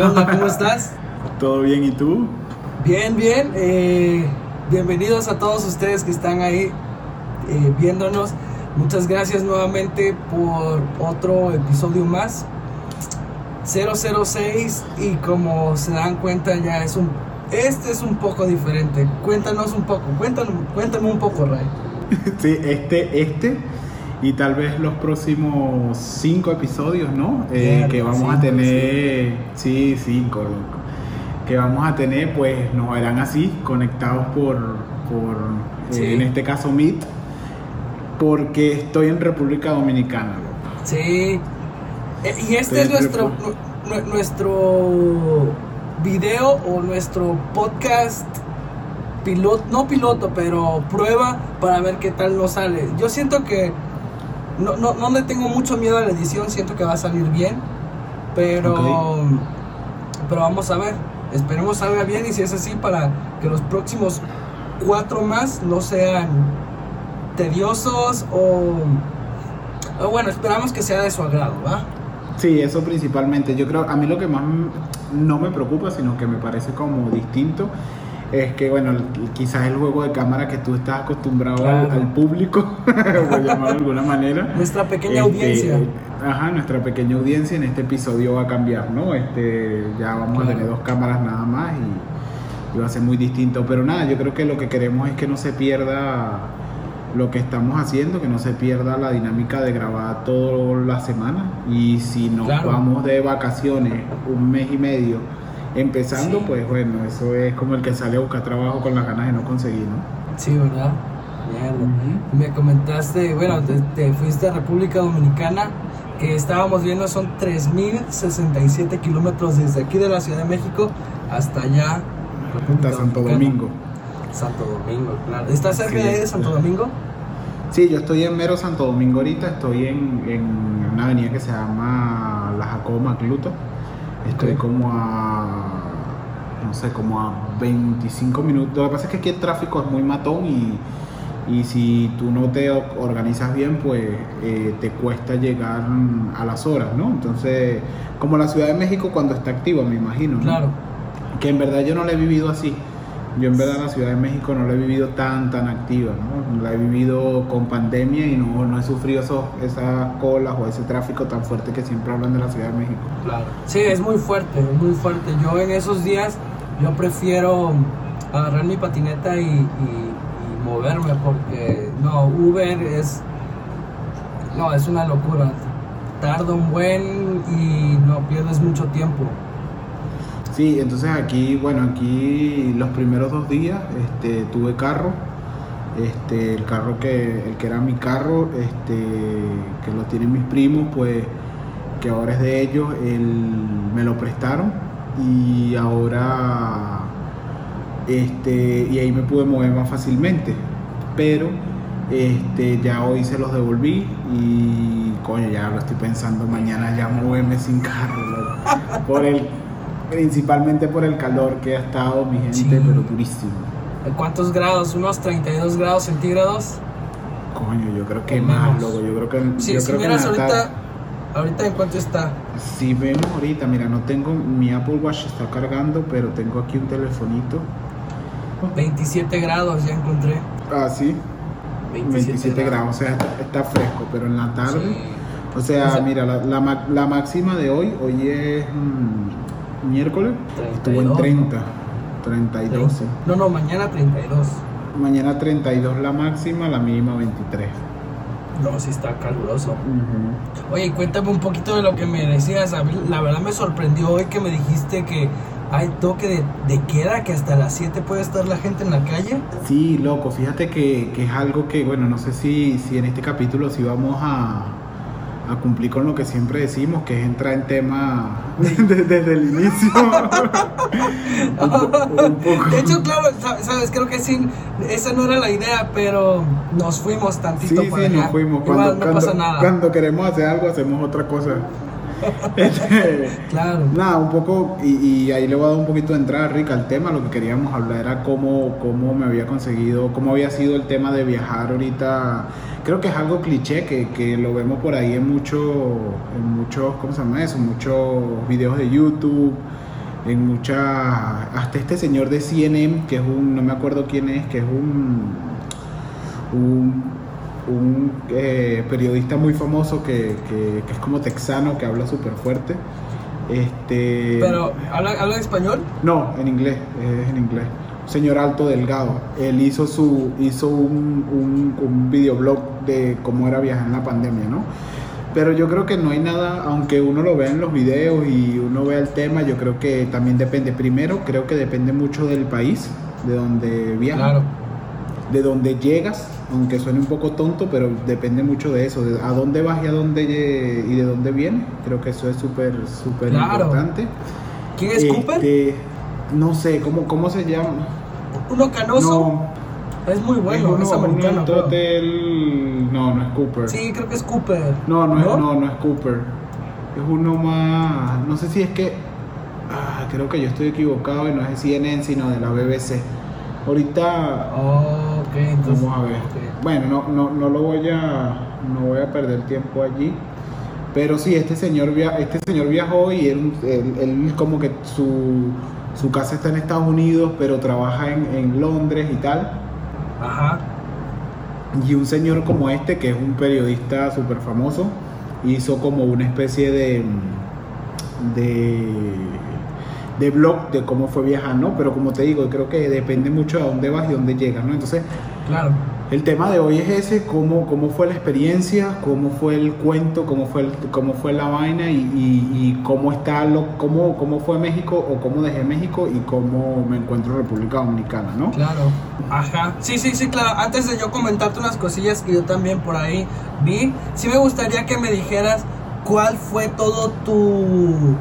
¿Qué onda? ¿Cómo estás? ¿Todo bien y tú? Bien, bien. eh, bienvenidos a todos ustedes que están ahí eh, viéndonos. Muchas gracias nuevamente por otro episodio más. 006 y como se dan cuenta ya es un... Este es un poco diferente. Cuéntanos un poco, cuéntanos, cuéntame un poco, Ray. Sí, este, este y tal vez los próximos cinco episodios, ¿no? Eh, que vamos cinco, a tener, sí, cinco, loco. Que vamos a tener, pues nos verán así, conectados por, por eh, Sí. en este caso Meet, porque estoy en República Dominicana, loco. Sí. Eh, Y este Estoy es nuestro, nuestro video o nuestro podcast piloto, no piloto, pero prueba para ver qué tal nos sale. Yo siento que no, no, no le tengo mucho miedo a la edición, siento que va a salir bien, pero, pero vamos a ver. Esperemos salga bien y si es así para que los próximos cuatro más no sean tediosos o, o bueno, esperamos que sea de su agrado, ¿va? Sí, eso principalmente. Yo creo, a mí lo que más no me preocupa, sino que me parece como distinto, es que, bueno, quizás el juego de cámara que tú estás acostumbrado al- Claro. al, público, por llamarlo de alguna manera. Nuestra pequeña Este, audiencia. Ajá, nuestra pequeña audiencia en este episodio va a cambiar, ¿no? Este, ya vamos Claro. a tener dos cámaras nada más y, y va a ser muy distinto. Pero nada, yo creo que lo que queremos es que no se pierda lo que estamos haciendo, que no se pierda la dinámica de grabar toda la semana. Y si nos Claro. vamos de vacaciones un mes y medio empezando, Sí. pues bueno, eso es como el que sale a buscar trabajo con las ganas de no conseguir, ¿no? Sí, ¿verdad? Mierda. Me comentaste, bueno, te, te fuiste a República Dominicana, que estábamos viendo son 3.067 kilómetros desde aquí de la Ciudad de México hasta allá. República Hasta Santo Dominicana. Domingo. Santo Domingo, claro. ¿Estás cerca Sí, de ahí de Santo claro. Domingo? Sí, yo estoy en mero Santo Domingo ahorita, estoy en, en una avenida que se llama La Jacobo Macluto. Estoy como a, no sé, como a 25 minutos. Lo que pasa es que aquí el tráfico es muy matón y, y si tú no te organizas bien, pues eh, te cuesta llegar a las horas, ¿no? Entonces, como la Ciudad de México cuando está activa, me imagino. ¿no? Claro. que en verdad yo no la he vivido así. Yo en verdad la Ciudad de México no la he vivido tan tan activa, ¿no? La he vivido con pandemia y no, no he sufrido esos, esas colas o ese tráfico tan fuerte que siempre hablan de la Ciudad de México. Claro. Sí, es muy fuerte, es muy fuerte. Yo en esos días, yo prefiero agarrar mi patineta y- y moverme porque, no, Uber es, no, es una locura. Tarda un buen y no pierdes mucho tiempo. Sí, entonces aquí, bueno, aquí los primeros dos días este, tuve carro. Este, el carro que, el que era mi carro, este, que lo tienen mis primos, pues que ahora es de ellos, el- me lo prestaron y ahora este, y ahí me pude mover más fácilmente. Pero este, ya hoy se los devolví y coño, ya lo estoy pensando mañana ya moverme sin carro, loco. por el principalmente por el calor que ha estado mi gente, Sí. pero durísimo. ¿Cuántos grados? ¿Unos 32 grados centígrados? Coño, yo creo que más, loco. Yo creo que Sí, yo si creo miras ahorita, ahorita en cuánto está. Si vemos ahorita, mira, no tengo mi Apple Watch está cargando, pero tengo aquí un telefonito. 27 grados ya encontré. Ah, sí. 27, 27 grados, o sea, está fresco, pero en la tarde, Sí. o, sea, O sea- mira, la, la la máxima de hoy, hoy es mm, miércoles, estuvo en 32, 30, 32. sí. No, no, mañana 32. Mañana 32 la máxima, la mínima 23. No, sí está caluroso. Oye, cuéntame un poquito de lo que me decías. A mí, La verdad me sorprendió hoy que me dijiste que hay toque de, de queda, que hasta las 7 puede estar la gente en la calle. Sí, loco, fíjate que, que es algo que, bueno, no sé si, si en este capítulo sí vamos a, a cumplir con lo que siempre decimos, que es entrar en tema de- desde el inicio. un, po- un poco. De hecho, claro, sa- sabes, creo que sí, esa no era la idea, pero nos fuimos Sí, tantito sí, para allá. nos fuimos. Igual no cuando- pasa nada. cuando queremos hacer algo, hacemos otra cosa. Este, Claro. Nada, un poco, y, y ahí le voy a dar un poquito de entrada, Rick, al tema. Lo que queríamos hablar era cómo, cómo me había conseguido, cómo había sido el tema de viajar ahorita. Creo que es algo cliché, que, que lo vemos por ahí en, mucho, en muchos, ¿cómo se llama eso? Muchos videos de YouTube, en muchas... Hasta este señor de CNN, que es un, no me acuerdo quién es, que es un... un un eh, periodista muy famoso que, que- que es como texano, que habla súper fuerte. Este, Pero, ¿habla, ¿habla español? no, en inglés, es en inglés. Un señor alto, delgado. Él hizo su hizo un, un, un videoblog de cómo era viajar en la pandemia, ¿no? Pero yo creo que no hay nada, aunque uno lo vea en los videos y uno vea el tema, yo creo que también depende. Primero, creo que depende mucho del país, de donde viajas Claro. de dónde llegas, aunque suene un poco tonto, pero depende mucho de eso, de a dónde vas y a dónde lle- y de dónde vienes. Creo que eso es súper súper Claro. importante. ¿Quién es Cooper? Este, No sé, ¿cómo, cómo se llama? Uno canoso. es muy bueno, es es, uno, americano. un hotel... No, no es Cooper. Sí, creo que es Cooper. No, no, Es, no, no es Cooper. Es uno más... No sé si es que... Ah, creo que yo estoy equivocado y no es de CNN, sino de la BBC. Ahorita Oh, ok, entonces. Vamos a ver. Bueno, no, no, no lo voy a, no voy a perder tiempo allí. Pero sí, este señor, via- este señor viajó y él, él, él como que su, su casa está en Estados Unidos, pero trabaja en, en Londres y tal. Ajá. Y un señor como este, que es un periodista súper famoso, hizo como una especie de, de, de blog de cómo fue viajar, ¿no? Pero como te digo, creo que depende mucho de dónde vas y dónde llegas, ¿no? Entonces, Claro. El tema de hoy es ese, cómo, cómo fue la experiencia, cómo fue el cuento, cómo fue, el- cómo fue la vaina y, y- y cómo está lo, cómo, cómo fue México o cómo dejé México y cómo me encuentro en República Dominicana, ¿no? Claro. Ajá. Sí, sí, sí, claro. Antes de yo comentarte unas cosillas que yo también por ahí vi, sí me gustaría que me dijeras cuál fue todo tu.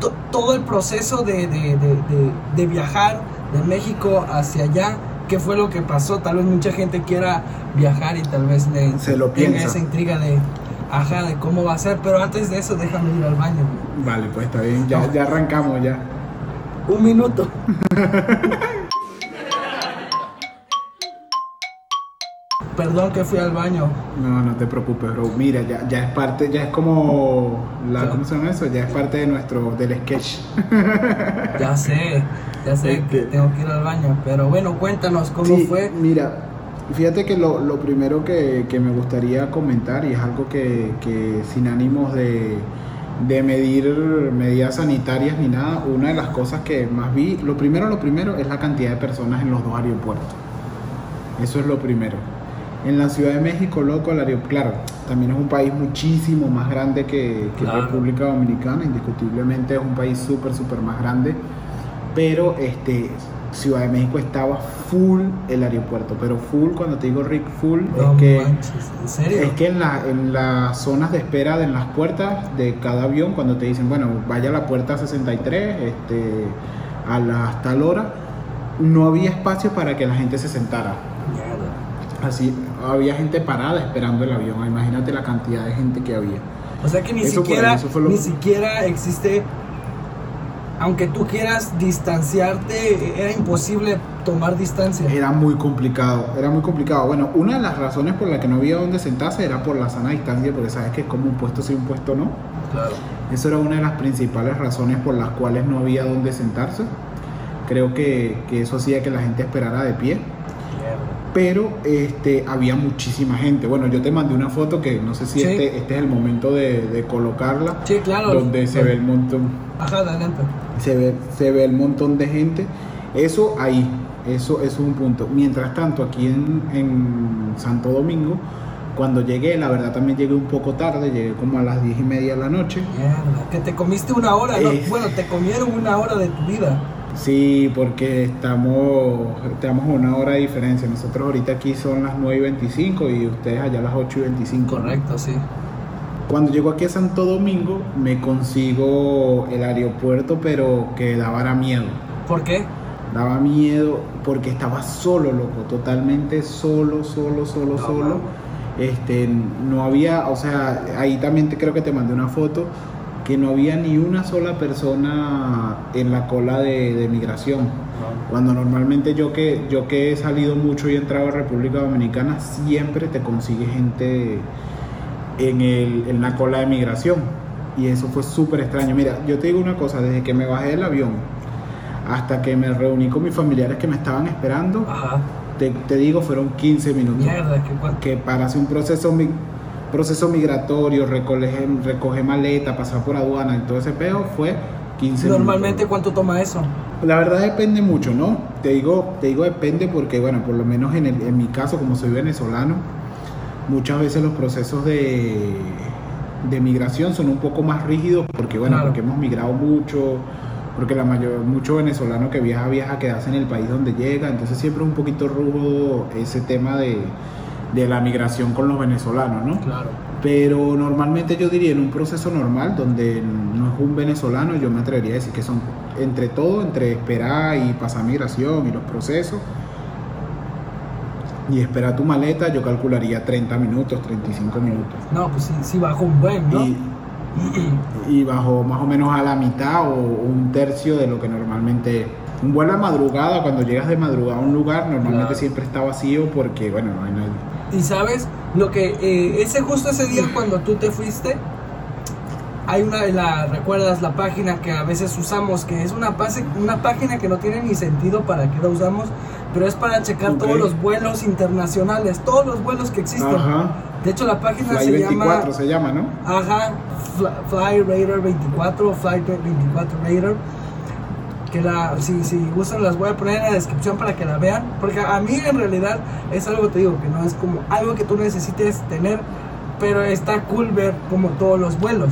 to- todo el proceso de, de, de, de- de viajar de México hacia allá. ¿Qué fue lo que pasó? Tal vez mucha gente quiera viajar y tal vez le Se lo tenga piensa. esa intriga de. Ajá, de cómo va a ser. Pero antes de eso, déjame ir al baño. Vale, pues está bien, ya, ya arrancamos ya. Un minuto. Perdón que fui al baño. No, no te preocupes, bro. Mira, ya, ya es parte, ya es como la. ¿cómo se llama eso? Ya es parte de nuestro, del sketch. Ya sé, ya sé que tengo que ir al baño. Pero bueno, cuéntanos cómo Sí, fue. Mira, fíjate que lo, lo primero que, que me gustaría comentar, y es algo que, que sin ánimos de, de medir medidas sanitarias ni nada, una de las cosas que más vi, lo primero, lo primero es la cantidad de personas en los dos aeropuertos. Eso es lo primero. En la Ciudad de México, loco, el aeropuerto, claro, también es un país muchísimo más grande que, que Claro. República Dominicana, indiscutiblemente es un país súper, súper más grande, pero este, Ciudad de México estaba full el aeropuerto, pero full, cuando te digo Rick, full, No es que... manches, ¿en serio? Es que en, la, en las zonas de espera de en las puertas de cada avión, cuando te dicen, bueno, vaya a la puerta 63 este, a las tal hora, no había espacio para que la gente se sentara. Así, había gente parada esperando el avión. Imagínate la cantidad de gente que había. O sea que ni Eso siquiera, lo- ni siquiera existe, aunque tú quieras distanciarte, era imposible tomar distancia. Era muy complicado, era muy complicado. Bueno, una de las razones por la que no había donde sentarse era por la sana distancia, porque sabes que es como un puesto sí, un puesto no. Claro. Eso era una de las principales razones por las cuales no había donde sentarse. Creo que, que eso hacía que la gente esperara de pie. Pero este, había muchísima gente. Bueno, yo te mandé una foto que no sé si Sí. este, este es el momento de, de colocarla. Sí, claro. Donde se ve el montón, Ajá, adelante. se ve, se ve el montón de gente. Eso ahí, eso, eso es un punto. Mientras tanto, aquí en, en Santo Domingo, cuando llegué, la verdad también llegué un poco tarde, llegué como a las diez y media de la noche. Mierda, que te comiste una hora, Bueno, te comieron una hora de tu vida. Sí, porque estamos, estamos a una hora de diferencia. Nosotros ahorita aquí son las 9 y 25 y ustedes allá las 8 y 25. Correcto, sí. Cuando llego aquí a Santo Domingo, me consigo el aeropuerto, pero que daba miedo. ¿Por qué? Daba miedo porque estaba solo, loco, totalmente solo, solo, solo, No, solo. mano. Este, no había, o sea, ahí también te, creo que te mandé una foto. Que no había ni una sola persona en la cola de, de migración. Cuando normalmente yo que, yo que he salido mucho y he entrado a República Dominicana, siempre te consigue gente en, el, en la cola de migración. Y eso fue súper extraño. Mira, yo te digo una cosa, desde que me bajé del avión hasta que me reuní con mis familiares que me estaban esperando, Ajá. te, te digo, fueron 15 minutos. Mierda, que. Que para hacer un proceso, proceso migratorio, recoger, recoger maleta, pasar por aduana y todo ese peo, fue 15 Normalmente, minutos. ¿cuánto toma eso? La verdad depende mucho, ¿no? Te digo, te digo depende porque, bueno, por lo menos en, el- en mi caso, como soy venezolano, muchas veces los procesos de, de migración son un poco más rígidos porque, bueno, Claro. porque hemos migrado mucho, porque la mayor, mucho venezolano que viaja, viaja quedarse en el país donde llega, entonces siempre es un poquito rudo ese tema de, de la migración con los venezolanos, ¿no? Claro. Pero normalmente yo diría en un proceso normal donde no es un venezolano, yo me atrevería a decir que son entre todo, entre esperar y pasar migración y los procesos y esperar tu maleta, yo calcularía 30 minutos, 35 minutos. No, pues sí, sí bajó un buen, ¿no? Y, y bajo más o menos a la mitad o un tercio de lo que normalmente. Un vuelo a madrugada, cuando llegas de madrugada a un lugar, normalmente Claro. siempre está vacío porque, bueno, no hay nadie. Y sabes, lo que eh, ese justo ese día cuando tú te fuiste, hay una, la, recuerdas la página que a veces usamos, que es una, pase- una página que no tiene ni sentido para qué la usamos, pero es para checar todos los vuelos internacionales, todos los vuelos que existen. Ajá. De hecho, la página Fly se 24 llama... se llama, ¿no? Ajá, Fly, Fly Radar 24, Fly 24 Radar. Que la, si, si gustan, las voy a poner en la descripción para que la vean. Porque a mí en realidad es algo, te digo, que no es como algo que tú necesites tener. Pero está cool ver como todos los vuelos.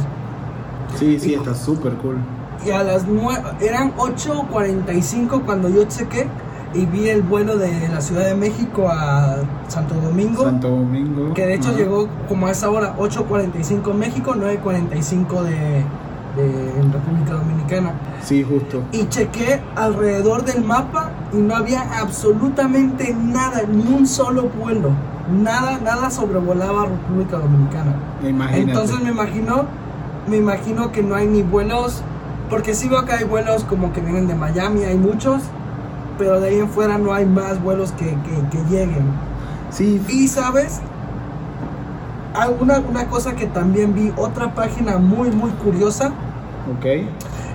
Sí, sí, está súper cool. Y a las 9, eran 8.45 cuando yo chequé y vi el vuelo de la Ciudad de México a Santo Domingo. Santo Domingo. Que de hecho Ajá. llegó como a esa hora, 8.45 en México, 9.45 de, de en República Dominicana. Sí, justo. Y chequé alrededor del mapa y no había absolutamente nada, ni un solo vuelo. Nada, nada sobrevolaba República Dominicana. Imagínate. Entonces me imagino, me imagino que no hay ni vuelos, porque sí veo que hay vuelos como que vienen de Miami, hay muchos, pero de ahí en fuera no hay más vuelos que, que- que lleguen. Sí, Y sabes, alguna una cosa que también vi, otra página muy muy curiosa, ok.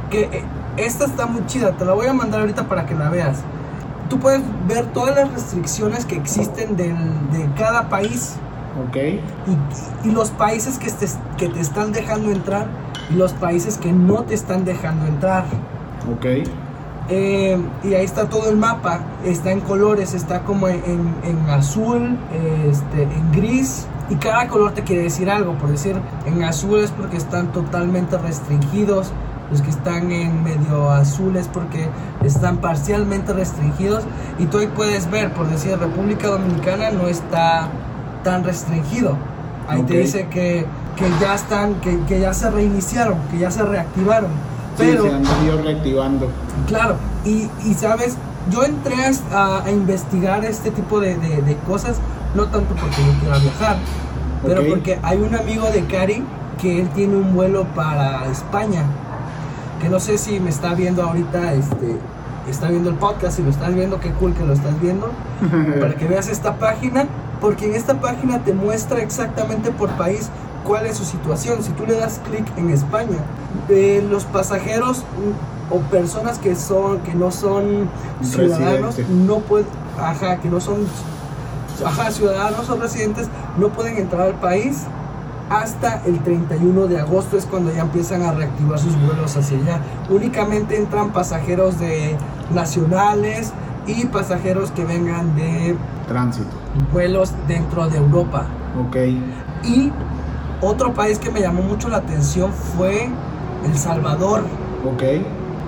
que eh, esta está muy chida, te la voy a mandar ahorita para que la veas. Tú puedes ver todas las restricciones que existen del- de cada país Ok. y, y los países que te, que te están dejando entrar y los países que no te están dejando entrar. Ok. Eh, y ahí está todo el mapa, está en colores, está como en, en- en azul, este, en gris, y cada color te quiere decir algo. Por decir, en azul es porque están totalmente restringidos, los que están en medio azul es porque están parcialmente restringidos, y tú ahí puedes ver, por decir, República Dominicana no está tan restringido. Ahí te dice que, que ya están, que, que ya se reiniciaron, que ya se reactivaron. Sí, Pero, se han venido reactivando. Claro, y, y sabes, yo entré a, a investigar este tipo de, de- de cosas, no tanto porque yo quiera viajar, pero porque hay un amigo de Cari que él tiene un vuelo para España, que no sé si me está viendo ahorita, este, está viendo el podcast, si lo estás viendo, qué cool que lo estás viendo, para que veas esta página, porque en esta página te muestra exactamente por país cuál es su situación. Si tú le das clic en España, eh, los pasajeros o personas que son que no son ciudadanos no pueden, ajá, que no son ajá, ciudadanos o residentes no pueden entrar al país hasta el 31 de agosto es cuando ya empiezan a reactivar sus vuelos hacia allá. Únicamente entran pasajeros de nacionales y pasajeros que vengan de Tránsito. vuelos dentro de Europa. Ok. Y otro país que me llamó mucho la atención fue El Salvador. Ok.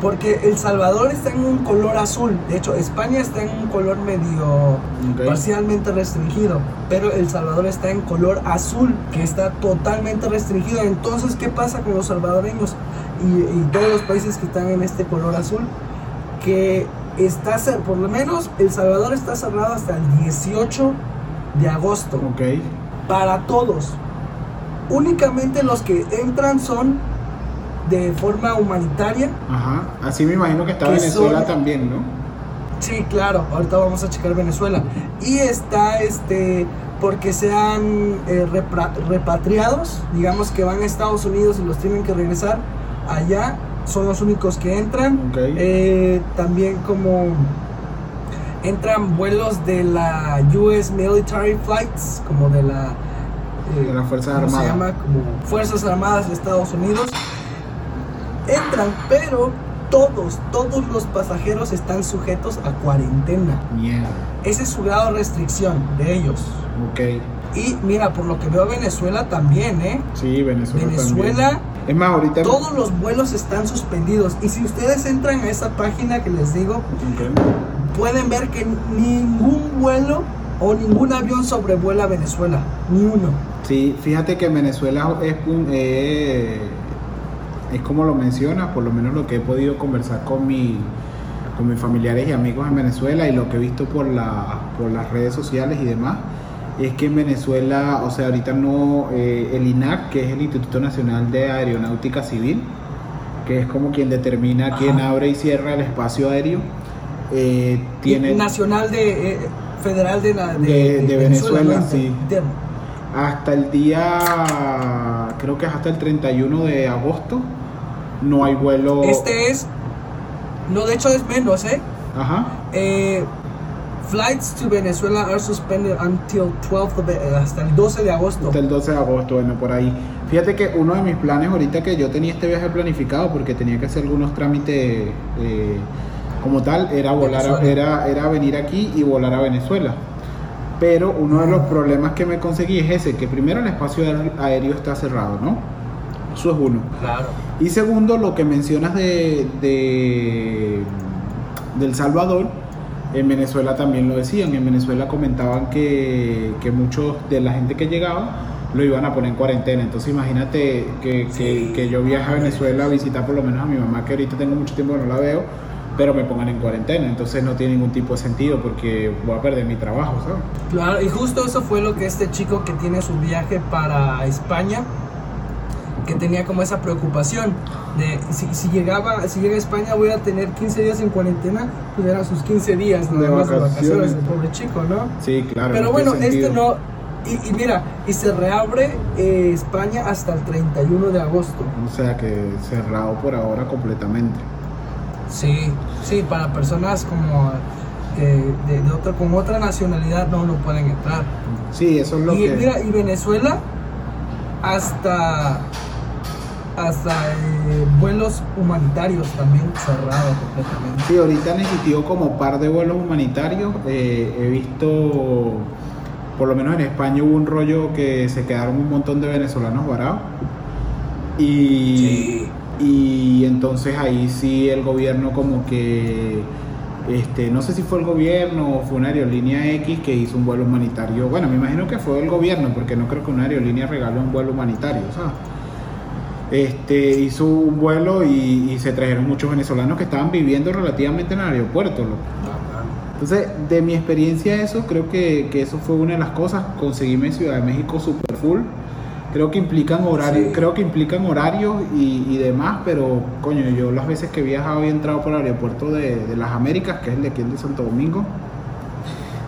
Porque El Salvador está en un color azul. De hecho, España está en un color medio parcialmente restringido. Pero El Salvador está en color azul, que está totalmente restringido. Entonces, ¿qué pasa con los salvadoreños y, y todos los países que están en este color azul? Que está, por lo menos, El Salvador está cerrado hasta el 18 de agosto Ok. para todos. Únicamente los que entran son de forma humanitaria. Ajá, así me imagino que está Que Venezuela son- también, ¿no? Sí, claro, ahorita vamos a checar Venezuela. Y está este porque sean eh, repatriados, digamos que van a Estados Unidos y los tienen que regresar allá, son los únicos que entran. Eh, también como entran vuelos de la US Military Flights, como de la eh, De las Fuerzas ¿cómo se llama? Como Fuerzas Armadas de Estados Unidos. Entran, pero todos, todos los pasajeros están sujetos a cuarentena. Mierda. Ese es su grado de restricción de ellos. Ok. Y mira, por lo que veo Venezuela también, ¿eh? Sí, Venezuela, Venezuela, también. Es más, ahorita... todos los vuelos están suspendidos. Y si ustedes entran a esa página que les digo, pueden ver que ningún vuelo o ningún avión sobrevuela Venezuela. Ni uno. Sí, fíjate que Venezuela es, un- eh, es como lo mencionas, por lo menos lo que he podido conversar con, mi, con mis familiares y amigos en Venezuela y lo que he visto por, la, por las redes sociales y demás, es que en Venezuela, o sea, ahorita no, eh, el INAC, que es el Instituto Nacional de Aeronáutica Civil, que es como quien determina Ajá. quién abre y cierra el espacio aéreo, eh, tiene... Nacional de eh, Federal de, la, De- de Venezuela, sí. Hasta el día, creo que es hasta el 31 de agosto, no hay vuelo. Este es, no, de hecho es menos, ¿eh? Ajá. Eh, flights to Venezuela are suspended until 12 of the- eh, hasta el 12 de agosto. Hasta el 12 de agosto, bueno, por ahí. Fíjate que uno de mis planes ahorita que yo tenía este viaje planificado porque tenía que hacer algunos trámites eh, como tal, era volar, a- era, era venir aquí y volar a Venezuela. Pero uno de los problemas que me conseguí es ese, que primero el espacio aéreo está cerrado, ¿no? Eso es uno. Claro. Y segundo, lo que mencionas de, de del Salvador, en Venezuela también lo decían. En Venezuela comentaban que, que muchos de la gente que llegaba lo iban a poner en cuarentena. Entonces imagínate que, que yo viaje a Venezuela a visitar por lo menos a mi mamá, que ahorita tengo mucho tiempo que no la veo, pero me pongan en cuarentena. Entonces no tiene ningún tipo de sentido porque voy a perder mi trabajo, ¿sabes? Claro, y justo eso fue lo que este chico que tiene su viaje para España, que tenía como esa preocupación de si, si llegaba, si llega a España voy a tener 15 días en cuarentena, pues eran sus 15 días De nada más de vacaciones. el pobre chico, ¿no? Sí, claro. Pero no bueno, este no, y, y mira, y se reabre eh, España hasta el 31 de agosto. O sea que cerrado por ahora completamente. Sí, sí, para personas como eh, de, de otra, con otra nacionalidad no, no pueden entrar. Sí, eso es lo y que... mira, y Venezuela hasta hasta eh, vuelos humanitarios también cerrados completamente. Sí, ahorita han existido como par de vuelos humanitarios. Eh, he visto, por lo menos en España hubo un rollo que se quedaron un montón de venezolanos varados. Y, Sí. y entonces ahí sí el gobierno como que, este, no sé si fue el gobierno o fue una aerolínea X que hizo un vuelo humanitario. Bueno, me imagino que fue el gobierno porque no creo que una aerolínea regale un vuelo humanitario, ¿sabes? Este, hizo un vuelo y, y se trajeron muchos venezolanos que estaban viviendo relativamente en el aeropuerto. loco. Entonces, de mi experiencia eso, creo que, que eso fue una de las cosas. Conseguirme Ciudad de México super full. Creo que implican horarios, Sí. creo que implican horarios y, y demás, pero coño, yo las veces que he viajado y he entrado por el aeropuerto de, de las Américas, que es el de aquí el de Santo Domingo,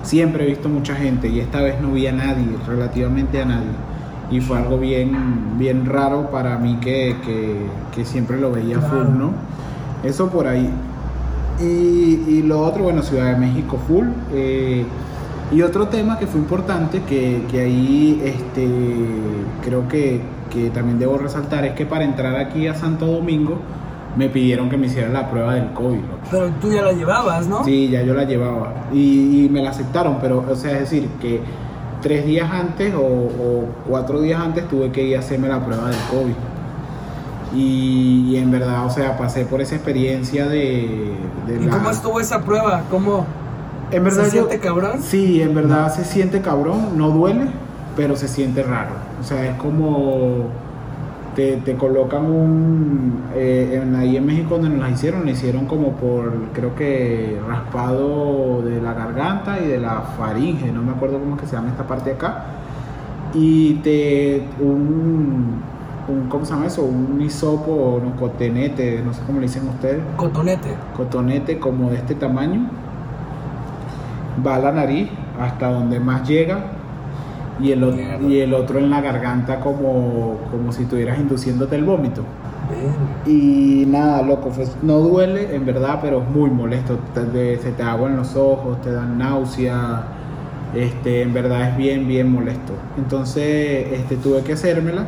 siempre he visto mucha gente y esta vez no vi a nadie, relativamente a nadie. Y fue algo bien, bien raro para mí que, que, que siempre lo veía Claro. full, ¿no? Eso por ahí. Y, y lo otro, bueno, Ciudad de México full. eh, y otro tema que fue importante, que, que ahí este, creo que, que también debo resaltar, es que para entrar aquí a Santo Domingo me pidieron que me hiciera la prueba del COVID. Pero tú ya la llevabas, ¿no? Sí, ya yo la llevaba y, y me la aceptaron, pero o sea, es decir, que tres días antes o, o cuatro días antes tuve que ir a hacerme la prueba del COVID. Y, y en verdad, o sea, pasé por esa experiencia de... de ¿Y la- cómo estuvo esa prueba? ¿Cómo En verdad se yo- siente cabrón? Sí, en verdad se siente cabrón, no duele, pero se siente raro. O sea, es como te, te colocan un... eh, en, ahí en México donde nos la hicieron, la hicieron como por, creo que raspado de la garganta y de la faringe, no me acuerdo cómo es que se llama esta parte de acá. Y te... un un ¿cómo se llama eso? Un hisopo o un cotonete, no sé cómo le dicen ustedes. Cotonete. Cotonete como de este tamaño. Va a la nariz hasta donde más llega y el, Mierda. y el otro en la garganta como, como si estuvieras induciéndote el vómito. Y nada, loco, no duele en verdad, pero es muy molesto. Te- se te aguan los ojos, te dan náusea. Este, en verdad es bien, bien molesto. Entonces, este, tuve que hacérmela.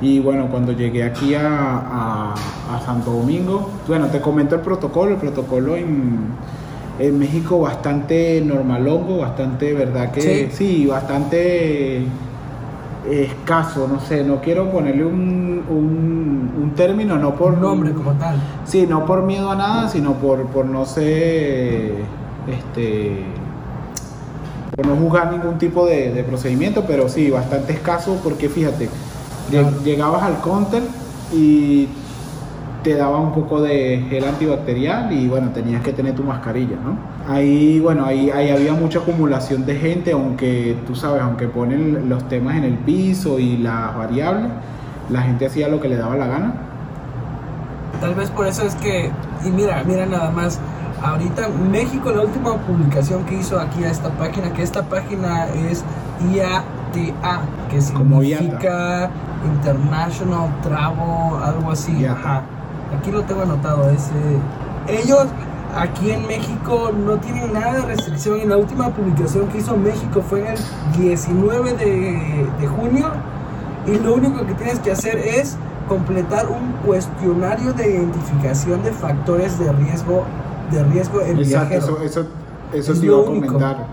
Y bueno, cuando llegué aquí a, a- a Santo Domingo, bueno, te comento el protocolo. El protocolo en, en México bastante normalongo, bastante, ¿verdad? Que Sí. sí bastante escaso, no sé, no quiero ponerle un, un, un término, no por nombre como tal. Sí, no por miedo a nada, sino por, por no ser, este, por no juzgar ningún tipo de, de procedimiento, pero sí, bastante escaso porque fíjate, Claro. llegabas al counter y te daba un poco de gel antibacterial y bueno, tenías que tener tu mascarilla, ¿no? Ahí, bueno, ahí, ahí había mucha acumulación de gente, aunque tú sabes, aunque ponen los temas en el piso y las variables, la gente hacía lo que le daba la gana. Tal vez por eso es que, y mira, mira nada más, ahorita México, la última publicación que hizo aquí a esta página, que esta página es IATA, que Como significa International Travel, algo así. IATA. Ajá. Aquí lo tengo anotado, ese. Ellos aquí en México no tienen nada de restricción y la última publicación que hizo México fue el 19 de, de junio y lo único que tienes que hacer es completar un cuestionario de identificación de factores de riesgo de riesgo en Exacto, eso, eso, eso Es te iba a único. comentar.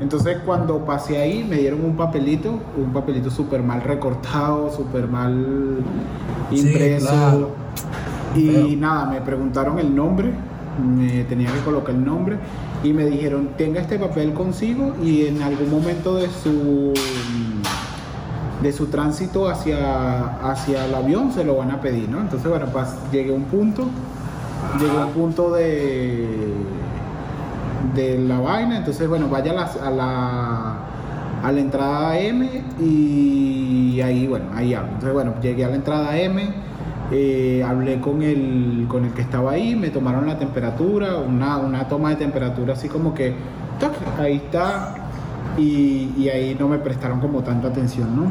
Entonces cuando pasé ahí me dieron un papelito, un papelito súper mal recortado, súper mal Sí, impreso. claro. Y Feo. nada, me preguntaron el nombre, me tenía que colocar el nombre y me dijeron tenga este papel consigo y en algún momento de su de su tránsito hacia, hacia el avión se lo van a pedir, ¿no? Entonces bueno, pas- llegué a un punto, llegué a un punto de de la vaina, entonces bueno, vaya a la, a la, a la entrada M y ahí bueno, ahí hablo. Entonces bueno, llegué a la entrada M, eh, hablé con el, con el que estaba ahí, me tomaron la temperatura, una, una toma de temperatura así como que, ¡tac! ahí está, y, y ahí no me prestaron como tanta atención, ¿no?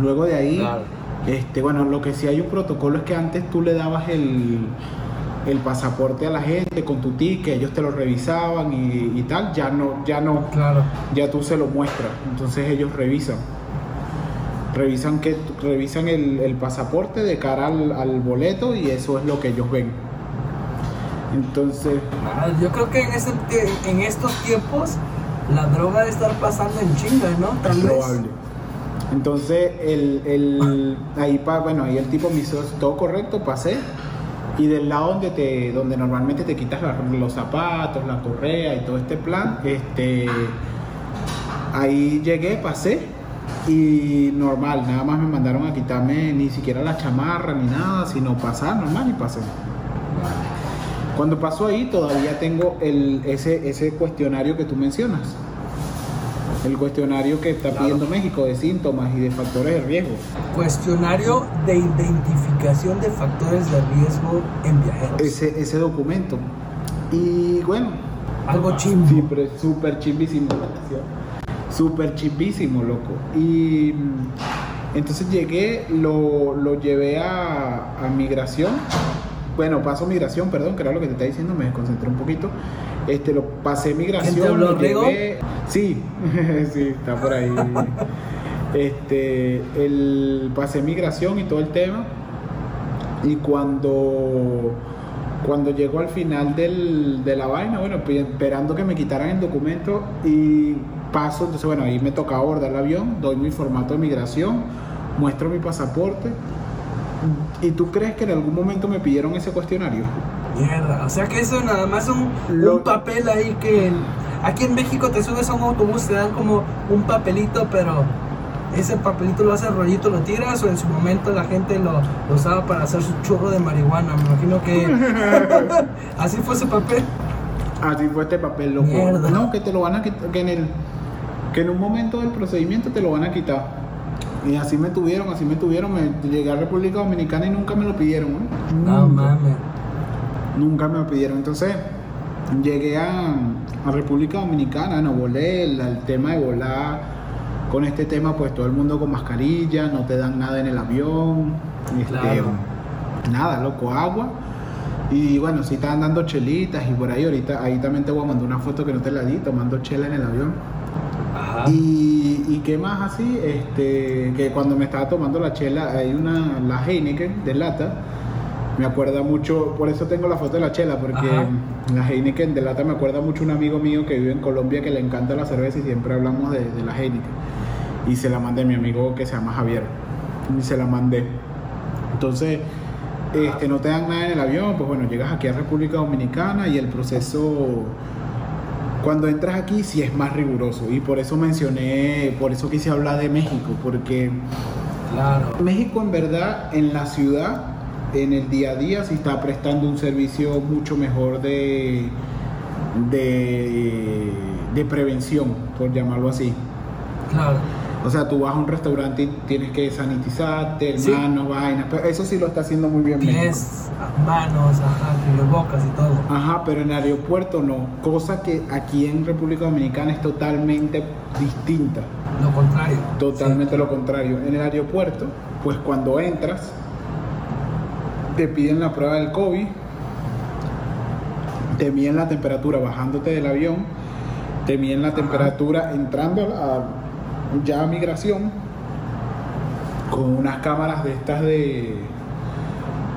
Luego de ahí, Claro. este, bueno, lo que sí hay un protocolo es que antes tú le dabas el, el pasaporte a la gente con tu ticket, ellos te lo revisaban y, y tal, ya no, ya no, Claro. ya tú se lo muestras, entonces ellos revisan. Revisan que revisan el, el pasaporte de cara al, al boleto y eso es lo que ellos ven. Entonces, Yo creo que en, ese en estos tiempos la droga debe estar pasando en chinga, ¿no? Tal es vez. probable. Entonces, el, el- ahí, pa- bueno, ahí el tipo me hizo todo correcto, pasé. Y del lado donde, te, donde normalmente te quitas la- los zapatos, la correa y todo este plan, este, ahí llegué, pasé. Y normal, nada más me mandaron a quitarme ni siquiera la chamarra ni nada, sino pasar normal y pasé. Cuando paso ahí todavía tengo el, ese, ese cuestionario que tú mencionas. El cuestionario que está Claro. pidiendo México de síntomas y de factores de riesgo. Cuestionario de identificación de factores de riesgo en viajeros. Ese, ese documento. Y bueno, Algo chimbo. siempre súper chimbísimo. Súper chimbísimo, loco. Y mm, entonces llegué, lo, lo llevé a, a migración. Bueno, paso migración, perdón, que era lo que te estaba diciendo, me desconcentré un poquito. Este, lo pasé migración. ¿Quién te habló, lo llevé- Sí, sí, está por ahí. Este, el, pasé migración y todo el tema. Y cuando, cuando llego al final del, de la vaina, bueno, pues, esperando que me quitaran el documento y paso, entonces bueno, ahí me tocaba abordar el avión, doy mi formato de migración, muestro mi pasaporte. ¿Y tú crees que en algún momento me pidieron ese cuestionario? Mierda. O sea que eso nada más un, Lo- un papel ahí que. Aquí en México te subes a un autobús, te dan como un papelito, pero ese papelito lo haces rollito, lo tiras o en su momento la gente lo, lo usaba para hacer su churro de marihuana. Me imagino que así fue ese papel. Así fue este papel, loco. Mierda. No, que te lo van a quitar, que en el que en un momento del procedimiento te lo van a quitar. Y así me tuvieron, así me tuvieron. Me llegué a República Dominicana y nunca me lo pidieron. ¿eh? No Nunca. mames. Nunca me lo pidieron. Entonces, llegué a, a República Dominicana, no volé, el, el tema de volar con este tema, pues todo el mundo con mascarilla, no te dan nada en el avión, este, Claro. nada, loco, agua. Y bueno, sí estaban dando chelitas y por ahí ahorita, ahí también te voy a mandar una foto que no te la di, tomando chela en el avión. Ajá. Y, y qué más así, este, que cuando me estaba tomando la chela, hay una, la Heineken de lata, me acuerda mucho, por eso tengo la foto de la chela, porque Ajá. la Heineken de lata me acuerda mucho un amigo mío que vive en Colombia que le encanta la cerveza y siempre hablamos de, de la Heineken. Y se la mandé a mi amigo que se llama Javier. Y se la mandé. Entonces, este, no te dan nada en el avión, pues bueno, llegas aquí a República Dominicana y el proceso cuando entras aquí sí es más riguroso y por eso mencioné, por eso quise hablar de México, porque Claro. México en verdad en la ciudad, en el día a día, sí está prestando un servicio mucho mejor de, de, de prevención, por llamarlo así. Claro. O sea, tú vas a un restaurante y tienes que sanitizarte, Sí. manos, vainas, pero eso sí lo está haciendo muy bien. Pies, manos, ajá, bocas y todo. Ajá, pero en el aeropuerto no, cosa que aquí en República Dominicana es totalmente distinta. Lo contrario. Totalmente lo contrario. En el aeropuerto, pues cuando entras, te piden la prueba del COVID, te miden la temperatura bajándote del avión, te miden la Ajá. temperatura entrando a ya a migración con unas cámaras de estas de,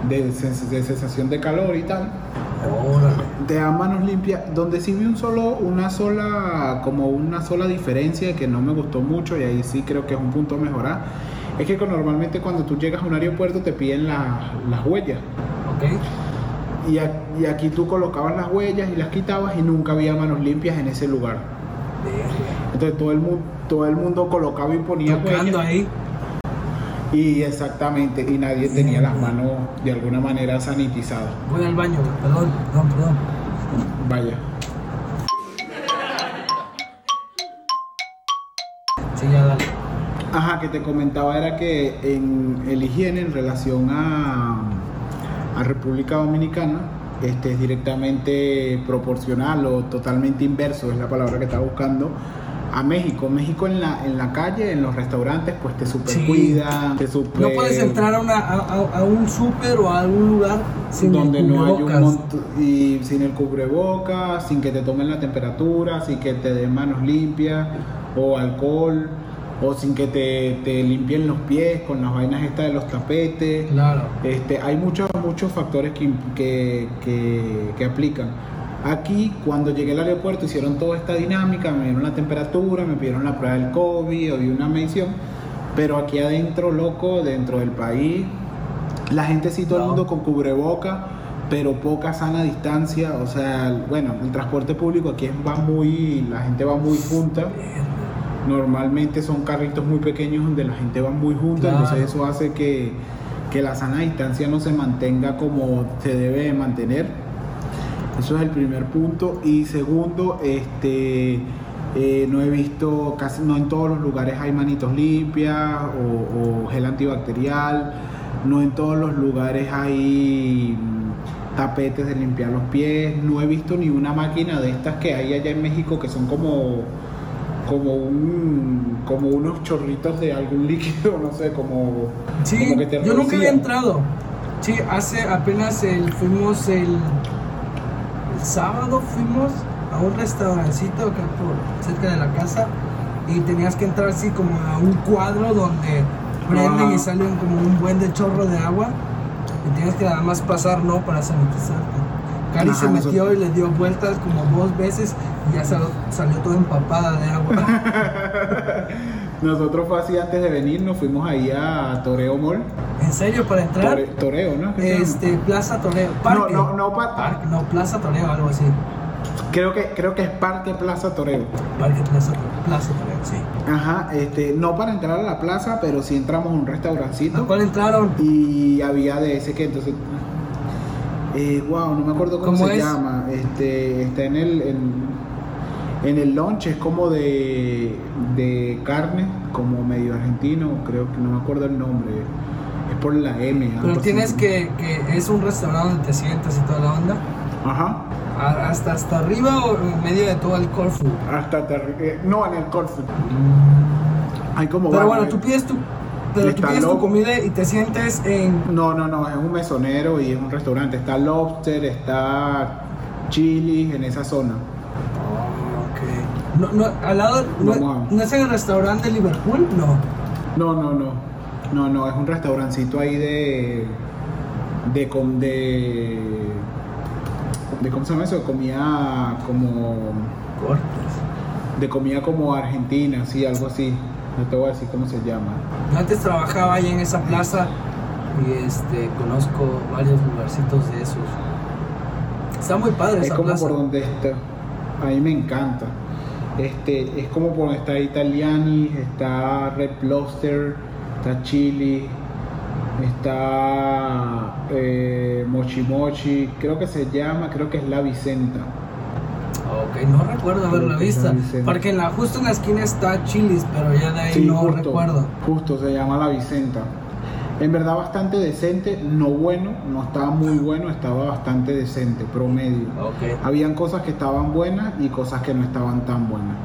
de, sens- de sensación de calor y tal te dan manos limpias donde sí vi un solo una sola como una sola diferencia que no me gustó mucho y ahí sí creo que es un punto a mejorar es que normalmente cuando tú llegas a un aeropuerto te piden la- las huellas Ok. y, a- y aquí tú colocabas las huellas y las quitabas y nunca había manos limpias en ese lugar. Entonces todo el mundo todo el mundo colocaba y ponía Tocando huellas ahí. y exactamente y nadie tenía las manos de alguna manera sanitizadas Voy al baño, perdón, perdón, perdón. vaya Sí, ya dale. Ajá, que te comentaba era que en el higiene en relación a, a República Dominicana este, es directamente proporcional o totalmente inverso, es la palabra que estaba buscando, a México. México en la, en la calle, en los restaurantes, pues te super Sí. cuidan, te super... No puedes entrar a, una, a, a- a un súper o a algún lugar sin donde el no hay un montón y sin el cubrebocas, sin que te tomen la temperatura, sin que te den manos limpias o alcohol o sin que te, te limpien los pies con las vainas estas de los tapetes. Claro. Este, hay muchos, muchos factores que, que, que- que aplican. Aquí, cuando llegué al aeropuerto, hicieron toda esta dinámica, me dieron la temperatura, me pidieron la prueba del COVID, había una medición, pero aquí adentro, loco, dentro del país, la gente sí, todo el mundo con cubreboca, pero poca sana distancia, o sea, bueno, el transporte público aquí va muy, la gente va muy junta, normalmente son carritos muy pequeños donde la gente va muy junta, Claro. entonces eso hace que, que la sana distancia no se mantenga como se debe de mantener. Eso es el primer punto. Y segundo, este eh, no he visto, casi no en todos los lugares hay manitos limpias o, o gel antibacterial. No en todos los lugares hay mm, tapetes de limpiar los pies. No he visto ni una máquina de estas que hay allá en México que son como como un como unos chorritos de algún líquido, no sé, como, Sí, como que te yo nunca había entrado. Sí, hace apenas el, fuimos el sábado, fuimos a un restaurancito acá por cerca de la casa y tenías que entrar así como a un cuadro donde prenden y salen como un buen de chorro de agua y tienes que nada más pasar, ¿no? Para sanitizarte. Cari Ajá, se metió y le dio vueltas como dos veces y ya salió, salió toda empapada de agua. Nosotros fue así antes de venir, nos fuimos ahí a Toreo Mall. ¿En serio? ¿Para entrar? Tore- Toreo, ¿no? Este, Plaza Toreo. Parque. No, no, no, pa- Parque, no, Plaza Toreo, algo así. Creo que, creo que es Parque Plaza Toreo. Parque Plaza, Plaza Toreo, sí. Ajá, este, no para entrar a la plaza, pero sí entramos a un ¿A restaurancito. cuál entraron? Y había de ese que entonces. Eh, wow, no me acuerdo cómo, ¿Cómo se es? llama. Este, está en el. En, En el lunch es como de, de carne, como medio argentino, creo que no me acuerdo el nombre. Es por la M. Pero tienes que, que es un restaurante donde te sientas y toda la onda. Ajá. A- ¿Hasta, hasta arriba o en medio de todo el Corfu? Hasta terri- eh, no, en el Corfu. Hay como Pero bueno, tú pides tu, pero tú pides tu comida y te sientes en... No, no, no, es un mesonero y es un restaurante. Está Lobster, está Chili en esa zona. ok. No, no, al lado, no, ¿no es en el restaurante de Liverpool? No. No, no, no. No, no, es un restaurancito ahí de. de. de. de ¿Cómo se llama eso? Comida como. Cortes. de comida como argentina, sí, algo así. No te voy a decir cómo se llama. Antes trabajaba ahí en esa plaza y este conozco varios lugarcitos de esos. Está muy padre Es esa como plaza. por donde está. A mí me encanta. Este, es como por donde está Italiani, está Red Lobster, está Chili, está eh, Mochi Mochi, creo que se llama, creo que es La Vicenta. Ok, no recuerdo haberla vista. Porque en la, justo en la esquina está Chili's, pero ya de ahí Sí, no justo, recuerdo. Justo, se llama La Vicenta. En verdad bastante decente, no bueno, no estaba muy bueno, estaba bastante decente, promedio. Ok. Habían cosas que estaban buenas y cosas que no estaban tan buenas.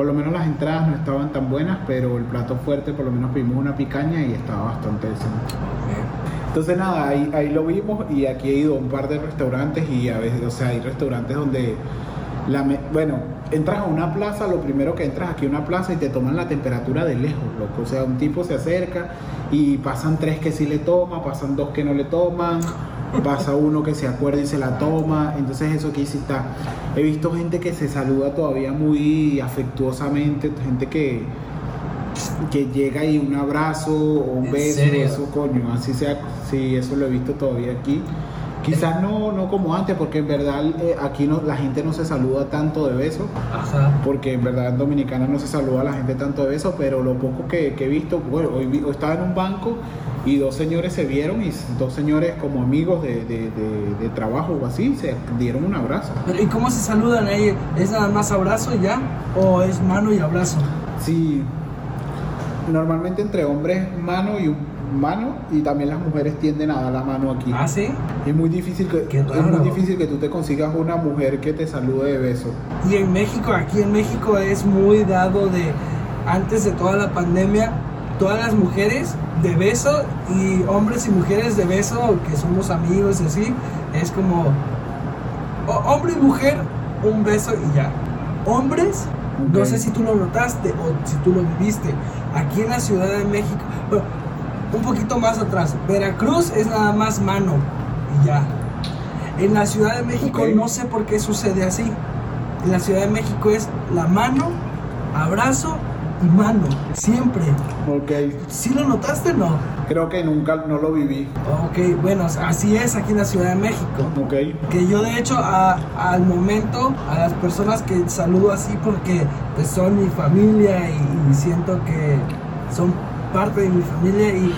Por lo menos las entradas no estaban tan buenas, pero el plato fuerte por lo menos pedimos una picaña y estaba bastante decente. Entonces nada, ahí, ahí lo vimos y aquí he ido a un par de restaurantes y a veces, o sea, hay restaurantes donde, la me- bueno, entras a una plaza, lo primero que entras aquí a una plaza y te toman la temperatura de lejos, loco. O sea, un tipo se acerca y pasan tres que sí le toma, pasan dos que no le toman, pasa uno que se acuerda y se la toma. Entonces eso aquí sí está. He visto gente que se saluda todavía muy afectuosamente, gente que que llega y un abrazo o un ¿En beso, serio? eso coño, así sea, sí, eso lo he visto todavía aquí. Quizás no, no como antes, porque en verdad eh, aquí no, la gente no se saluda tanto de beso, Ajá. porque en verdad en Dominicana no se saluda a la gente tanto de beso, pero lo poco que, que he visto, bueno, hoy, estaba en un banco y dos señores se vieron y dos señores como amigos de, de- de- de trabajo o así, se dieron un abrazo. Pero, ¿Y cómo se saludan ahí? ¿Es nada más abrazo y ya? ¿O es mano y abrazo? Sí, normalmente entre hombres mano y un- mano y también las mujeres tienden a dar la mano aquí. ¿Ah, sí? Es muy difícil que Qué es muy difícil que tú te consigas una mujer que te salude de beso. Y en México, aquí en México es muy dado de, antes de toda la pandemia, todas las mujeres de beso y hombres y mujeres de beso, que somos amigos y así, es como hombre y mujer, un beso y ya. Hombres, no Ok. sé si tú lo notaste o si tú lo viviste, aquí en la Ciudad de México, bueno, un poquito más atrás, Veracruz es nada más mano y ya. En la Ciudad de México no sé por qué sucede así. En la Ciudad de México es la mano, abrazo y mano, siempre. Ok, ¿Sí lo notaste o no? creo que nunca no lo viví. Ok, bueno, así es aquí en la Ciudad de México. Ok, Que yo de hecho a- al momento a las personas que saludo así porque pues, son mi familia y, y siento que son parte de mi familia y,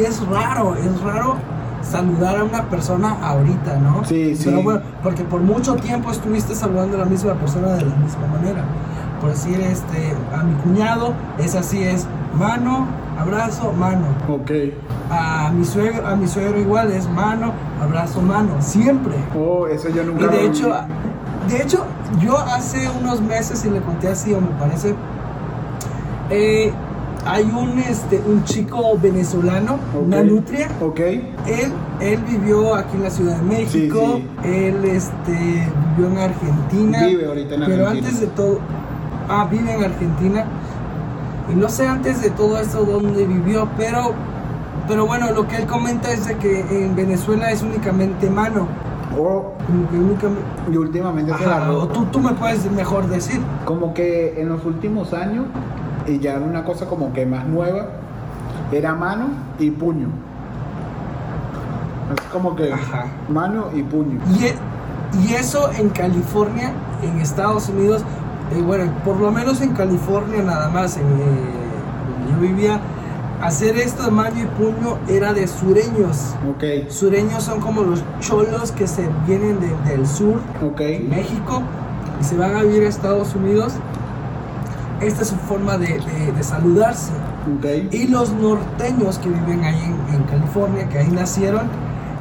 es raro, es raro saludar a una persona ahorita, ¿no? Sí, sí. Pero bueno, porque por mucho tiempo estuviste saludando a la misma persona de la misma manera. Por decir, este, a mi cuñado es así, es mano, abrazo, mano. ok. A mi suegro, a mi suegro igual es mano, abrazo, mano, siempre. Oh, eso yo nunca Y de hecho, de hecho, yo hace unos meses, y le conté así, o me parece, eh, hay un, este, un chico venezolano, Ok. una nutria. Ok, Él, él vivió aquí en la Ciudad de México, sí. él este, vivió en Argentina. Vive ahorita en Pero Argentina. antes de todo, ah, vive en Argentina. Y no sé antes de todo esto dónde vivió, pero, pero bueno, lo que él comenta es de que en Venezuela es únicamente mano. oh, Como que únicamente... y últimamente se Ajá, agarró. o tú, tú me puedes mejor decir. Como que en los últimos años, y ya era una cosa como que más nueva, era mano y puño. Es como que Ajá. mano y puño. Y, e- y eso en California, en Estados Unidos, eh, bueno, por lo menos en California nada más, en, eh, donde yo vivía, hacer esto de mano y puño era de sureños. Sureños son como los cholos que se vienen de- del sur, ok. México, y se van a vivir a Estados Unidos, esta es su forma de, de- de saludarse. Ok. Y los norteños que viven ahí en, en California, que ahí nacieron,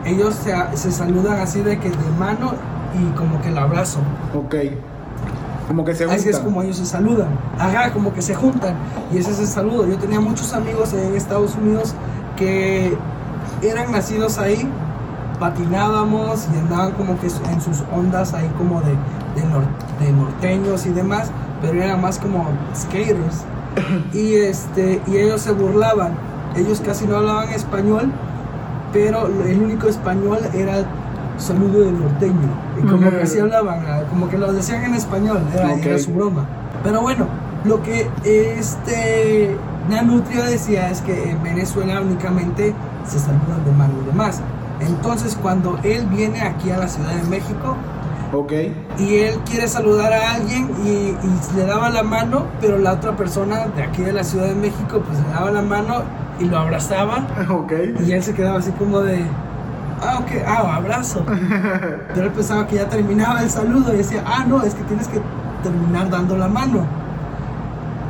ellos se, se saludan así de que de mano y como que el abrazo. Ok. Como que se juntan. Así es como ellos se saludan. Ajá, como que se juntan. Y ese es el saludo. Yo tenía muchos amigos en Estados Unidos que eran nacidos ahí, patinábamos y andaban como que en sus ondas ahí como de, de, nor- de norteños y demás, pero eran más como skaters. Y, este, y ellos se burlaban. Ellos casi no hablaban español, pero el único español era el saludo del norteño. Y como que así hablaban, ah, como que lo decían en español, era, Ok. era su broma. Pero bueno, lo que este Nanutria decía es que en Venezuela únicamente se saludan de mano y demás. Entonces cuando él viene aquí a la Ciudad de México, Ok. y él quiere saludar a alguien y, y le daba la mano, pero la otra persona de aquí de la Ciudad de México pues le daba la mano y lo abrazaba Ok. y él se quedaba así como de, ah, ok, ah, abrazo. Pero él pensaba que ya terminaba el saludo y decía, ah, no, es que tienes que terminar dando la mano.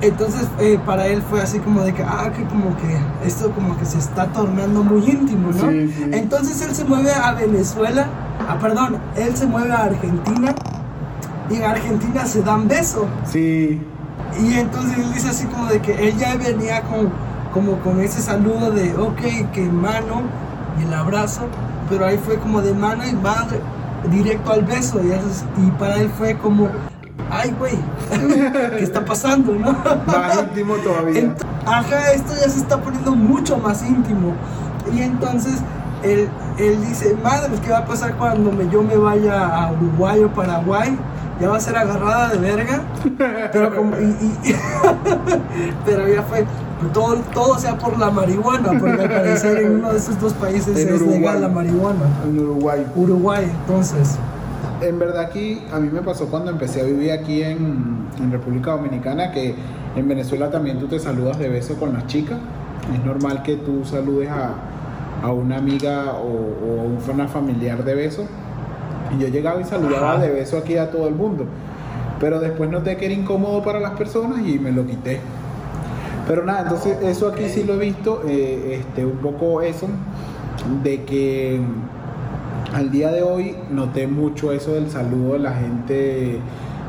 Entonces eh, para él fue así como de que, ah, que como que esto como que se está tornando muy íntimo, ¿no? Sí, sí. Entonces él se mueve a Venezuela, ah, perdón, él se mueve a Argentina y en Argentina se dan besos. Sí. Y entonces él dice así como de que él ya venía con, como con ese saludo de, ok, que mano y el abrazo, pero ahí fue como de mano y va directo al beso. Y, eso es- y para él fue como, ay, güey, ¿qué está pasando, no? Más íntimo todavía. Ajá, esto ya se está poniendo mucho más íntimo. Y entonces él, él dice, madre, ¿qué va a pasar cuando me- yo me vaya a Uruguay o Paraguay? Ya va a ser agarrada de verga. Pero como, y- y- pero ya fue, todo, todo sea por la marihuana, porque al parecer en uno de esos dos países En es Uruguay. legal la marihuana. En Uruguay. Uruguay, entonces. En verdad aquí, a mí me pasó cuando empecé a vivir aquí en, en República Dominicana, que en Venezuela también tú te saludas de beso con las chicas. Es normal que tú saludes a, a una amiga o, o a una familiar de beso. Y yo llegaba y saludaba Ajá. de beso aquí a todo el mundo. Pero después noté que era incómodo para las personas y me lo quité. Pero nada, entonces eso aquí sí lo he visto, eh, este, un poco eso, de que al día de hoy noté mucho eso del saludo de la gente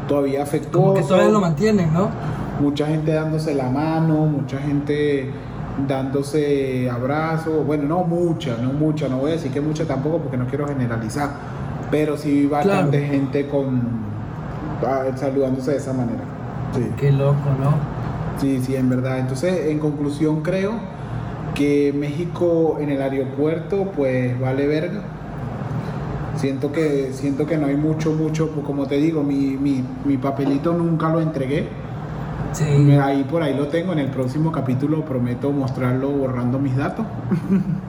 todavía afectuoso. Como que todavía lo mantienen, ¿no? mucha gente dándose la mano, mucha gente dándose abrazos, bueno, no mucha, no mucha, no voy a decir que mucha tampoco porque no quiero generalizar, pero sí bastante Claro. gente con ah, saludándose de esa manera. Sí. Qué loco, ¿no? Sí, sí, en verdad. Entonces, en conclusión, creo que México en el aeropuerto, pues vale verga. Siento que, siento que no hay mucho, mucho, pues, como te digo, mi, mi, mi papelito nunca lo entregué. Sí. Ahí por ahí lo tengo. En el próximo capítulo prometo mostrarlo borrando mis datos.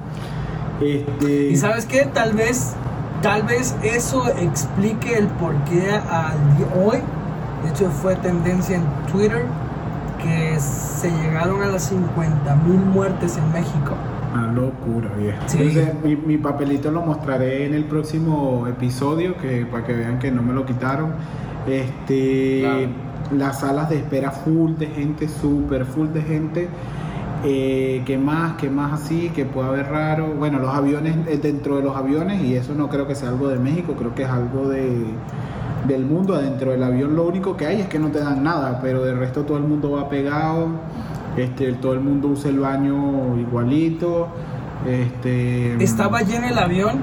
este. Y sabes qué, tal vez, tal vez eso explique el por qué al día- hoy, de hecho fue tendencia en Twitter, que se llegaron a las 50 mil muertes en México. Una locura, viejo. Sí. Entonces, mi, mi papelito lo mostraré en el próximo episodio, que para que vean que no me lo quitaron. Este, Claro. las salas de espera full de gente, súper full de gente. Eh, ¿Qué más? ¿Qué más así? que puede haber raro? Bueno, los aviones, eh, dentro de los aviones, y eso no creo que sea algo de México, creo que es algo de, del mundo. Dentro del avión lo único que hay es que no te dan nada, pero de resto todo el mundo va pegado. Este, todo el mundo usa el baño igualito. Este, Estaba lleno el avión,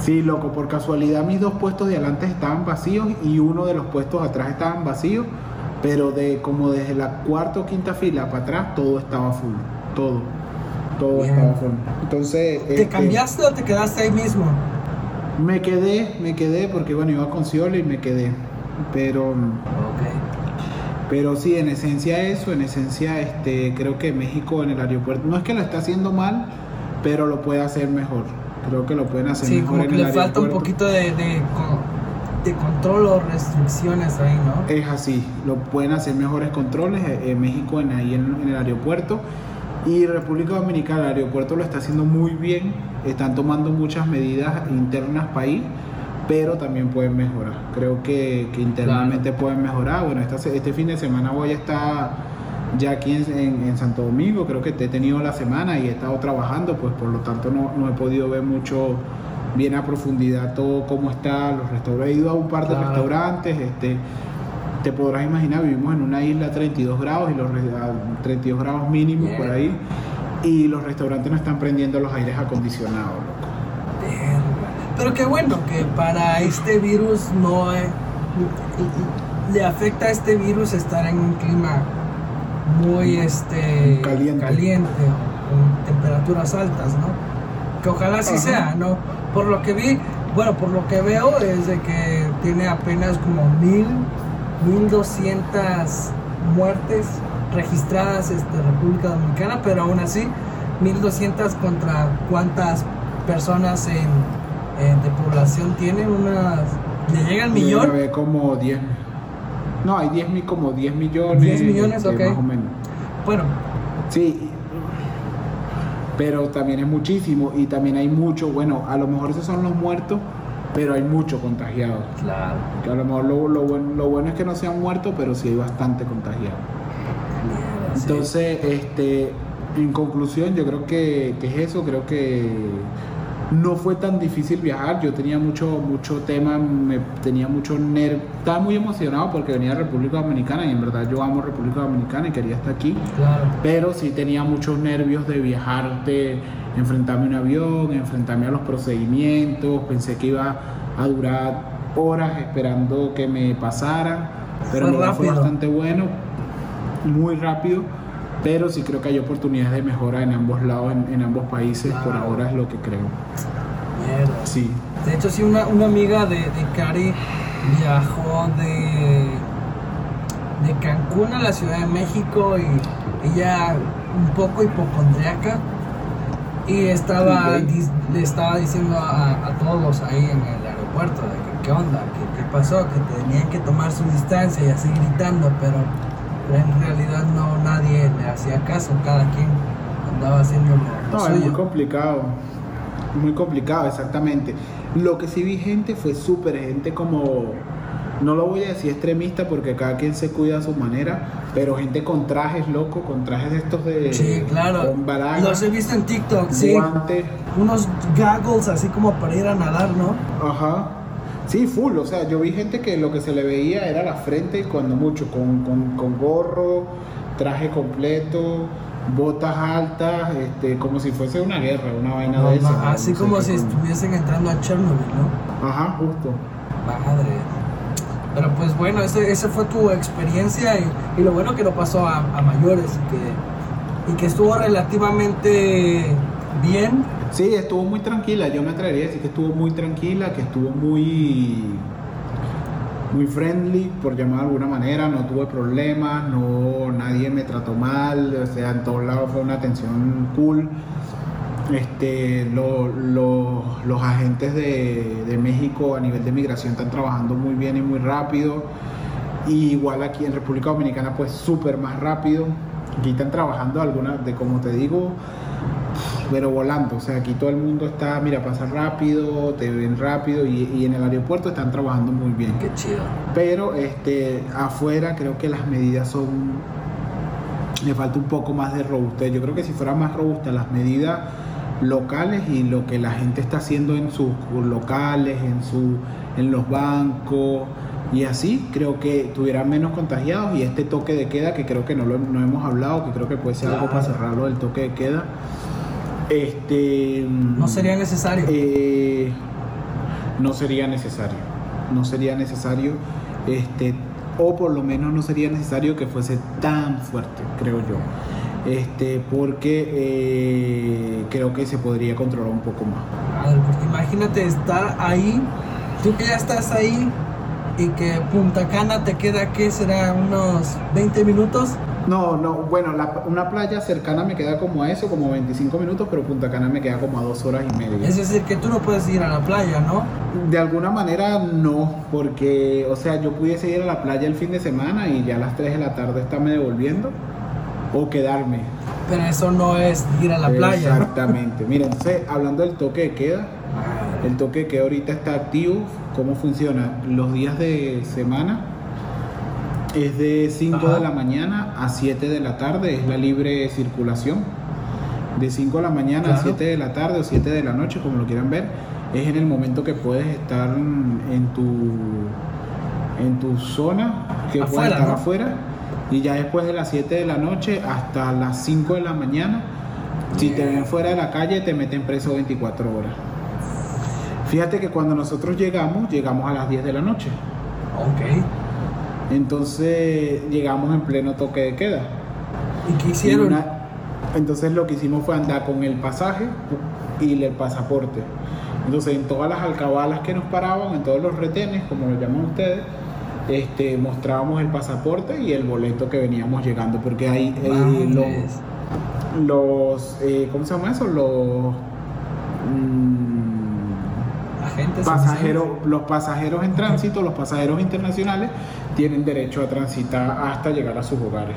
Sí, loco, por casualidad mis dos puestos de adelante estaban vacíos y uno de los puestos atrás estaban vacíos, pero de como desde la cuarta o quinta fila para atrás todo estaba full, todo, todo Bien. estaba full. Entonces, ¿te este, cambiaste o te quedaste ahí mismo? me quedé, me quedé porque bueno iba con Ciolo y me quedé, pero pero sí, en esencia eso, en esencia este, creo que México en el aeropuerto no es que lo está haciendo mal, pero lo puede hacer mejor. Creo que lo pueden hacer Sí, mejor como en que el le falta un poquito de, de, de control o restricciones ahí, ¿no? Es así, lo pueden hacer mejores controles eh, en México, en, ahí en, en el aeropuerto. Y República Dominicana, el aeropuerto lo está haciendo muy bien, están tomando muchas medidas internas país pero también pueden mejorar. Creo que, que internamente pueden mejorar. Bueno, esta, este fin de semana voy a estar ya aquí en, en- en Santo Domingo, creo que he tenido la semana y he estado trabajando, pues por lo tanto no, no he podido ver mucho bien a profundidad todo cómo está los restaurantes. He ido a un par de Claro. restaurantes, este te podrás imaginar, vivimos en una isla a 32 grados y los re- a 32 grados mínimos por ahí y los restaurantes no están prendiendo los aires acondicionados. loco. Verga. Pero qué bueno que para este virus no eh, le afecta a este virus estar en un clima muy este Caliente. con temperaturas altas, ¿no? Que ojalá Ajá. sea, ¿no? Por lo que vi, bueno, por lo que veo es de que tiene apenas como mil, mil doscientas muertes registradas este, República Dominicana, pero aún así 1200 contra cuántas personas en, en- de población tiene unas le llega al millón. Haber como 10 no hay 10 mil como 10 millones 10 millones, este, ok. más o menos. Bueno. Sí. Pero también es muchísimo y también hay mucho bueno a lo mejor esos son los muertos pero hay muchos contagiados claro. Que a lo mejor lo, lo bueno, lo bueno es que no se han muerto pero sí hay bastante contagiados Entonces, este, en conclusión, yo creo que, que es eso, creo que no fue tan difícil viajar, yo tenía mucho, mucho tema, me, tenía mucho nervio, estaba muy emocionado porque venía de República Dominicana y en verdad yo amo República Dominicana y quería estar aquí, claro. Pero sí tenía muchos nervios de viajar, de enfrentarme a un avión, enfrentarme a los procedimientos, pensé que iba a durar horas esperando que me pasaran, pero Fue fue bastante bueno, muy rápido, pero sí creo que hay oportunidades de mejora en ambos lados, en, en ambos países, por ahora es lo que creo. mierda. Sí, de hecho sí una, una amiga de, de Cari viajó de de Cancún a la Ciudad de México y ella un poco hipocondriaca y estaba Ok. dis- le estaba diciendo a, a todos ahí en el aeropuerto de que qué onda, que qué pasó, que tenían que tomar su distancia y así gritando, pero en realidad no nadie le hacía caso, cada quien andaba haciendo lo, no, es muy suyo. complicado, muy complicado, exactamente. Lo que sí vi gente fue súper gente como, no lo voy a decir extremista porque cada quien se cuida a su manera, pero gente con trajes locos, con trajes estos de... Sí, claro. Con barajas, Los he visto en TikTok, sí. Unos goggles así como para ir a nadar, ¿no? Ajá. Sí, full. O sea, yo vi gente que lo que se le veía era la frente, cuando mucho, con, con, con gorro, traje completo, botas altas, este, como si fuese una guerra, una vaina No, de esa. ma- así no sé como si estuviesen entrando a Chernobyl, ¿no? Ajá, justo. Madre. Pero pues bueno, ese, esa fue tu experiencia y, y lo bueno que no pasó a, a mayores y que, y que estuvo relativamente bien. Sí, estuvo muy tranquila. Yo me atrevería a decir que estuvo muy tranquila, que estuvo muy muy friendly, por llamar de alguna manera, no tuve problemas, no nadie me trató mal, o sea, en todos lados fue una atención cool. Este, lo- lo- los agentes de, de México a nivel de migración están trabajando muy bien y muy rápido. Y igual aquí en República Dominicana, pues súper más rápido. Aquí están trabajando algunas, de como te digo, pero volando. O sea, aquí todo el mundo está, mira, pasa rápido, te ven rápido y, y en el aeropuerto están trabajando muy bien. Qué chido. Pero este, afuera creo que las medidas son. Le falta un poco más de robustez. Yo creo que si fueran más robustas las medidas locales y lo que la gente está haciendo en sus locales, en, su, en los bancos y así, creo que tuvieran menos contagiados y este toque de queda, que creo que no lo no hemos hablado, que creo que puede ser algo para cerrarlo del toque de queda. Este, No sería necesario. eh, no sería necesario. No sería necesario. Este, o por lo menos no sería necesario que fuese tan fuerte, creo yo. Este, porque eh, creo que se podría controlar un poco más. Madre, porque imagínate estar ahí, tú que ya estás ahí y que Punta Cana te queda, ¿qué será? ¿Unos 20 minutos? No, no, bueno, la- una playa cercana me queda como a eso, como 25 minutos, pero Punta Cana me queda como a dos horas y media. Es decir, que tú no puedes ir a la playa, ¿no? De alguna manera no, porque, o sea, yo pudiese ir a la playa el fin de semana y ya a las 3 de la tarde estarme devolviendo o quedarme. Pero eso no es ir a la playa. Exactamente. Mira, entonces, hablando del toque de queda, el toque de queda ahorita está activo ¿cómo funciona? Los días de semana es de 5 Ajá. de la mañana a 7 de la tarde, es la libre circulación. De 5 de la mañana a Claro. 7 de la tarde o 7 de la noche, como lo quieran ver, es en el momento que puedes estar en tu, en tu zona, que puedes Afuera, estar ¿no? afuera. Y ya después de las 7 de la noche hasta las 5 de la mañana, si te ven fuera de la calle, te meten preso 24 horas. Fíjate que cuando nosotros llegamos, llegamos a las 10 de la noche. Ok. Entonces llegamos en pleno toque de queda. ¿Y qué Y hicieron? una- entonces lo que hicimos fue andar con el pasaje y el pasaporte. Entonces en todas las alcabalas que nos paraban, en todos los retenes, como lo llaman ustedes, este, mostrábamos el pasaporte y el boleto que veníamos llegando, porque ahí eh, los, los eh, ¿cómo se llama eso? Los mm, pasajeros, los pasajeros en tránsito, los pasajeros internacionales tienen derecho a transitar hasta llegar a sus hogares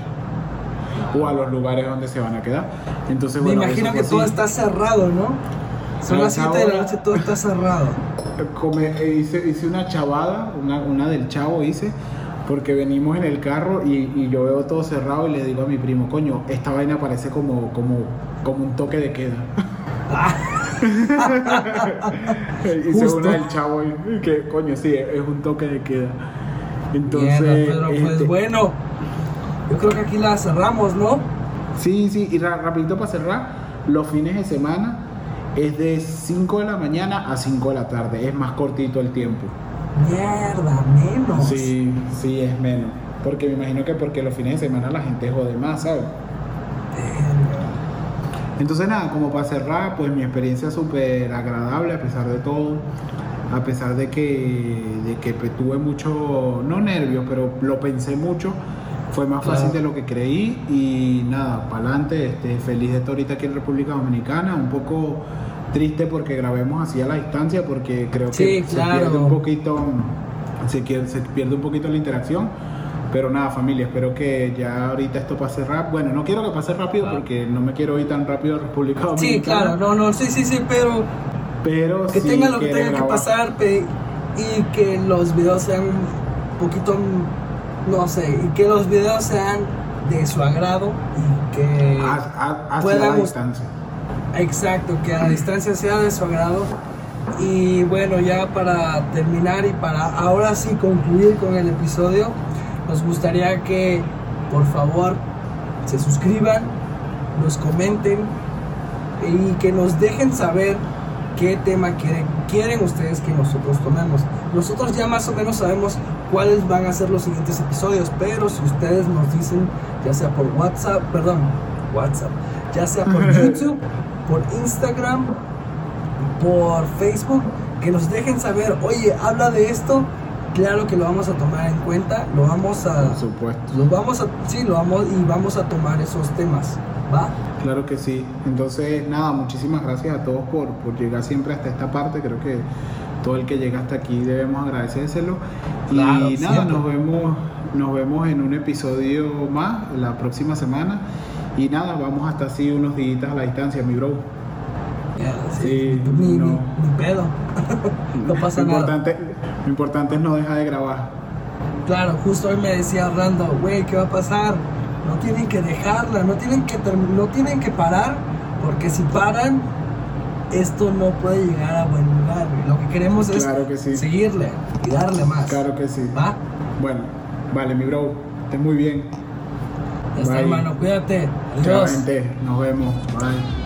o a los lugares donde se van a quedar. Entonces, Me bueno, imagino que todo está cerrado, ¿no? Son A las esa 7 de la noche, todo está cerrado. Come- eh, hice, hice una chavada, una, una del chavo hice, porque venimos en el carro y, y yo veo todo cerrado y le digo a mi primo, coño, esta vaina parece como, como, como un toque de queda. hice Justo. una del chavo y que, coño, sí, es un toque de queda. Entonces, Mierda, pero pues este, bueno, yo creo que aquí la cerramos, ¿no? Sí, sí, y ra- rapidito para cerrar, los fines de semana es de 5 de la mañana a 5 de la tarde, es más cortito el tiempo. Mierda, menos. Sí, sí, es menos. Porque me imagino que porque los fines de semana la gente jode más, ¿sabes? Entonces nada, como para cerrar, pues mi experiencia súper agradable a pesar de todo, a pesar de que, de que tuve mucho, no nervios, pero lo pensé mucho, fue más Claro. fácil de lo que creí y nada, para adelante, este, feliz de estar ahorita aquí en República Dominicana, un poco triste porque grabemos así a la distancia porque creo que Sí, se pierde un poquito, se pierde un poquito la interacción. Pero nada, familia, espero que ya ahorita esto pase rápido. Bueno, no quiero que pase rápido Claro. porque no me quiero ir tan rápido a República Dominicana. Sí, claro, no, no, sí, sí, sí, pero Pero que sí tenga lo que tenga que grabar. pasar pe- y que los videos sean un poquito, no sé, y que los videos sean de su agrado y que... A- a- hacia pueda la gust- distancia. Exacto, que a distancia sea de su agrado. Y bueno, ya para terminar y para ahora sí concluir con el episodio, nos gustaría que por favor se suscriban, nos comenten y que nos dejen saber qué tema quieren, quieren ustedes que nosotros tomemos. Nosotros ya más o menos sabemos cuáles van a ser los siguientes episodios, pero si ustedes nos dicen, ya sea por WhatsApp, perdón, WhatsApp, ya sea por YouTube, por Instagram, por Facebook, que nos dejen saber, oye, habla de esto, claro que lo vamos a tomar en cuenta, lo vamos a, Por supuesto. lo vamos a, sí, lo vamos y vamos a tomar esos temas, ¿va? Claro que sí. Entonces, nada, muchísimas gracias a todos por, por llegar siempre hasta esta parte. Creo que todo el que llega hasta aquí debemos agradecérselo. Claro, y nada, siempre. nos vemos, nos vemos en un episodio más la próxima semana. Y nada, vamos hasta así unos días a la distancia, mi bro. Sí, ni, no. ni- ni pedo, no pasa lo nada. importante, lo importante es no dejar de grabar. Claro, justo hoy me decía Rando, güey, ¿qué va a pasar? No tienen que dejarla, no tienen que, no tienen que parar, porque si paran, esto no puede llegar a buen lugar. Lo que queremos es Claro que sí. seguirle y darle más. Claro que sí. ¿Va? Bueno, vale, mi bro. Estés muy bien. Ya está, hermano, cuídate. Adiós. Nos vemos. Bye.